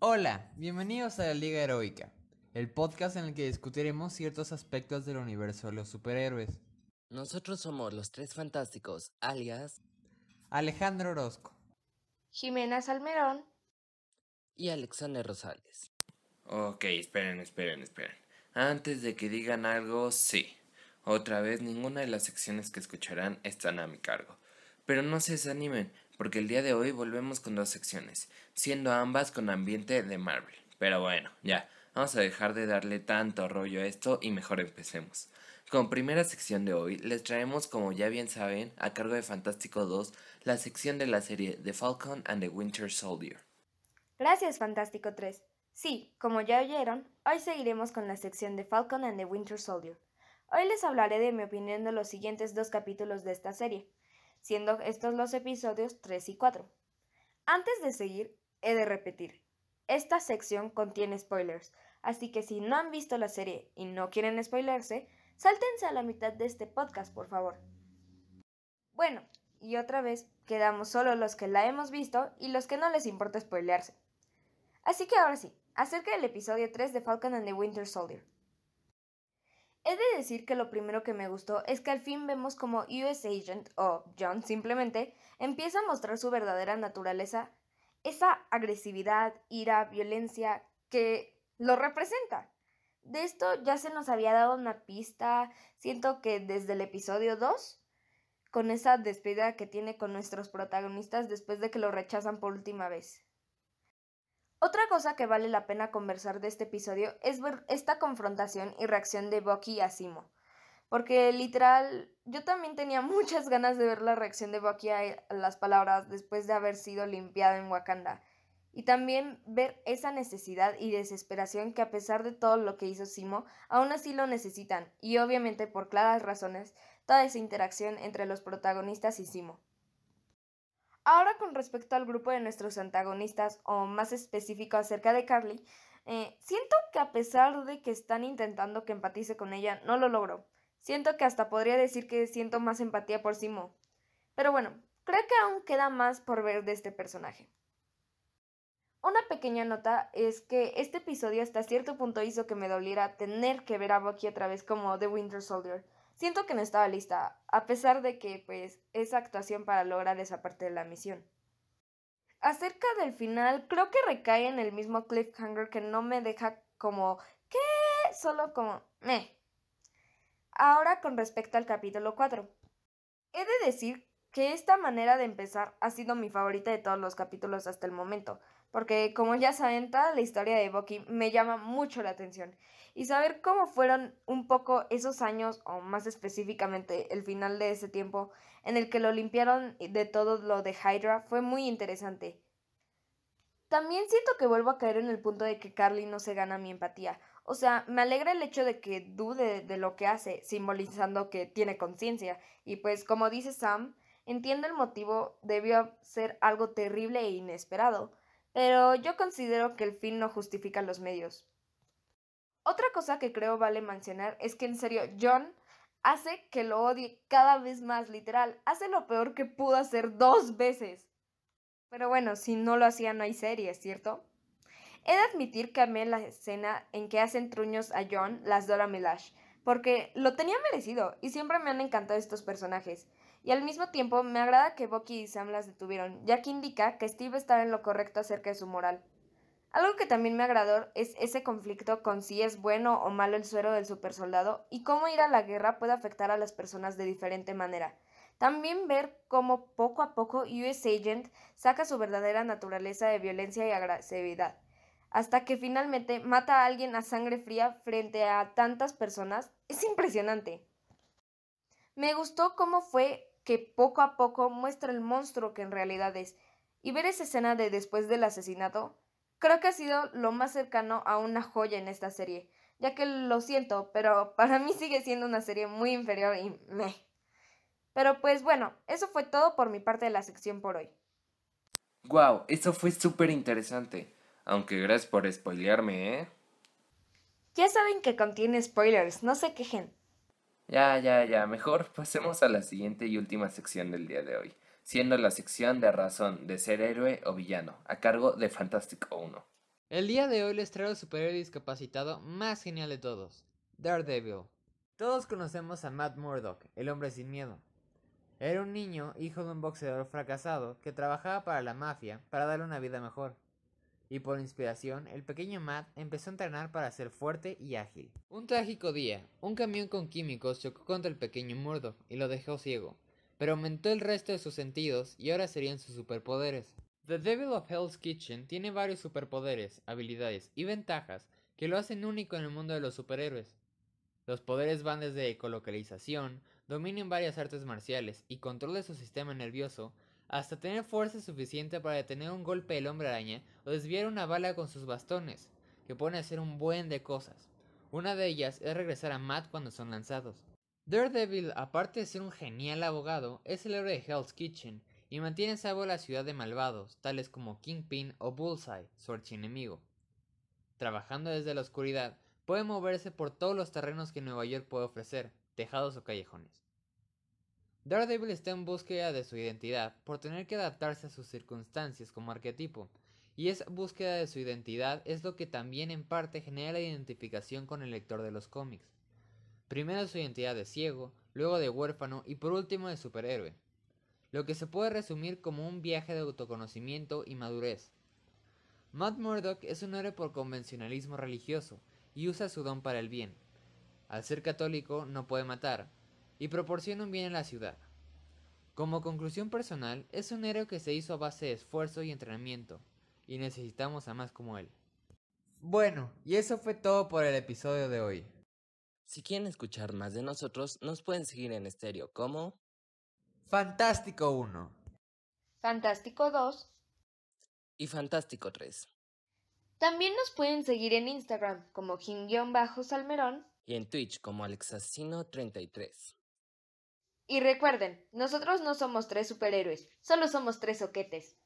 Hola, bienvenidos a la Liga Heroica, el podcast en el que discutiremos ciertos aspectos del universo de los superhéroes. Nosotros somos los tres fantásticos, alias Alejandro Orozco, Jimena Salmerón y Alexander Rosales. Ok, esperen, esperen, esperen. Antes de que digan algo, sí. Otra vez, ninguna de las secciones que escucharán están a mi cargo. Pero no se desanimen, porque el día de hoy volvemos con dos secciones, siendo ambas con ambiente de Marvel. Pero bueno, ya, vamos a dejar de darle tanto rollo a esto y mejor empecemos. Como primera sección de hoy, les traemos, como ya bien saben, a cargo de Fantástico 2, la sección de la serie The Falcon and the Winter Soldier. Gracias, Fantástico 3. Sí, como ya oyeron, hoy seguiremos con la sección de Falcon and the Winter Soldier. Hoy les hablaré de mi opinión de los siguientes dos capítulos de esta serie, siendo estos los episodios 3 y 4. Antes de seguir, he de repetir, esta sección contiene spoilers, así que si no han visto la serie y no quieren spoilerse, sáltense a la mitad de este podcast, por favor. Bueno, y otra vez quedamos solo los que la hemos visto y los que no les importa spoilearse. Así que ahora sí, acerca del episodio 3 de Falcon and the Winter Soldier. He de decir que lo primero que me gustó es que al fin vemos como US Agent, o John simplemente, empieza a mostrar su verdadera naturaleza, esa agresividad, ira, violencia que lo representa. De esto ya se nos había dado una pista, siento que desde el episodio 2, con esa despedida que tiene con nuestros protagonistas después de que lo rechazan por última vez. Otra cosa que vale la pena conversar de este episodio es ver esta confrontación y reacción de Bucky a Simo. Porque literal, yo también tenía muchas ganas de ver la reacción de Bucky a las palabras después de haber sido limpiada en Wakanda. Y también ver esa necesidad y desesperación que a pesar de todo lo que hizo Simo, aún así lo necesitan. Y obviamente por claras razones, toda esa interacción entre los protagonistas y Simo. Ahora con respecto al grupo de nuestros antagonistas, o más específico acerca de Carly, eh, siento que a pesar de que están intentando que empatice con ella, no lo logro. Siento que hasta podría decir que siento más empatía por Simo. Pero bueno, creo que aún queda más por ver de este personaje. Una pequeña nota es que este episodio hasta cierto punto hizo que me doliera tener que ver a Bucky otra vez como The Winter Soldier Siento que no estaba lista, a pesar de que, pues, esa actuación para lograr esa parte de la misión. Acerca del final, creo que recae en el mismo cliffhanger que no me deja como, ¿qué? Solo como, me. Ahora con respecto al capítulo 4. He de decir que esta manera de empezar ha sido mi favorita de todos los capítulos hasta el momento, porque como ya saben, toda la historia de Bucky me llama mucho la atención. Y saber cómo fueron un poco esos años, o más específicamente el final de ese tiempo, en el que lo limpiaron de todo lo de Hydra, fue muy interesante. También siento que vuelvo a caer en el punto de que Carly no se gana mi empatía. O sea, me alegra el hecho de que dude de lo que hace, simbolizando que tiene conciencia. Y pues, como dice Sam, entiendo el motivo, debió ser algo terrible e inesperado pero yo considero que el fin no justifica los medios. Otra cosa que creo vale mencionar es que en serio John hace que lo odie cada vez más, literal, hace lo peor que pudo hacer dos veces. Pero bueno, si no lo hacía no hay serie, ¿cierto? He de admitir que amé la escena en que hacen truños a John las Dora Milash, porque lo tenía merecido y siempre me han encantado estos personajes. Y al mismo tiempo me agrada que Bucky y Sam las detuvieron, ya que indica que Steve estaba en lo correcto acerca de su moral. Algo que también me agradó es ese conflicto con si es bueno o malo el suero del supersoldado y cómo ir a la guerra puede afectar a las personas de diferente manera. También ver cómo poco a poco US Agent saca su verdadera naturaleza de violencia y agresividad, hasta que finalmente mata a alguien a sangre fría frente a tantas personas, es impresionante. Me gustó cómo fue que poco a poco muestra el monstruo que en realidad es. Y ver esa escena de después del asesinato, creo que ha sido lo más cercano a una joya en esta serie, ya que lo siento, pero para mí sigue siendo una serie muy inferior y meh. Pero pues bueno, eso fue todo por mi parte de la sección por hoy. Wow, eso fue súper interesante. Aunque gracias por spoilearme, ¿eh? Ya saben que contiene spoilers, no se quejen. Ya, ya, ya, mejor pasemos a la siguiente y última sección del día de hoy, siendo la sección de razón de ser héroe o villano, a cargo de Fantástico 1. El día de hoy les traigo el superhéroe discapacitado más genial de todos, Daredevil. Todos conocemos a Matt Murdock, el hombre sin miedo. Era un niño, hijo de un boxeador fracasado, que trabajaba para la mafia para darle una vida mejor. Y por inspiración, el pequeño Matt empezó a entrenar para ser fuerte y ágil. Un trágico día, un camión con químicos chocó contra el pequeño Murdock y lo dejó ciego, pero aumentó el resto de sus sentidos y ahora serían sus superpoderes. The Devil of Hell's Kitchen tiene varios superpoderes, habilidades y ventajas que lo hacen único en el mundo de los superhéroes. Los poderes van desde ecolocalización, dominio en varias artes marciales y control de su sistema nervioso, hasta tener fuerza suficiente para detener un golpe del hombre araña o desviar una bala con sus bastones, que pueden hacer un buen de cosas. Una de ellas es regresar a Matt cuando son lanzados. Daredevil, aparte de ser un genial abogado, es el héroe de Hell's Kitchen y mantiene a salvo la ciudad de malvados, tales como Kingpin o Bullseye, su archienemigo. Trabajando desde la oscuridad, puede moverse por todos los terrenos que Nueva York puede ofrecer, tejados o callejones. Daredevil está en búsqueda de su identidad por tener que adaptarse a sus circunstancias como arquetipo, y esa búsqueda de su identidad es lo que también en parte genera la identificación con el lector de los cómics. Primero su identidad de ciego, luego de huérfano y por último de superhéroe, lo que se puede resumir como un viaje de autoconocimiento y madurez. Matt Murdock es un héroe por convencionalismo religioso y usa su don para el bien. Al ser católico no puede matar, y proporciona un bien en la ciudad. Como conclusión personal, es un héroe que se hizo a base de esfuerzo y entrenamiento, y necesitamos a más como él. Bueno, y eso fue todo por el episodio de hoy. Si quieren escuchar más de nosotros, nos pueden seguir en estéreo como Fantástico 1. Fantástico 2. y Fantástico 3. También nos pueden seguir en Instagram como Jim-Salmerón. Y en Twitch como Alexasino33. Y recuerden, nosotros no somos tres superhéroes, solo somos tres soquetes.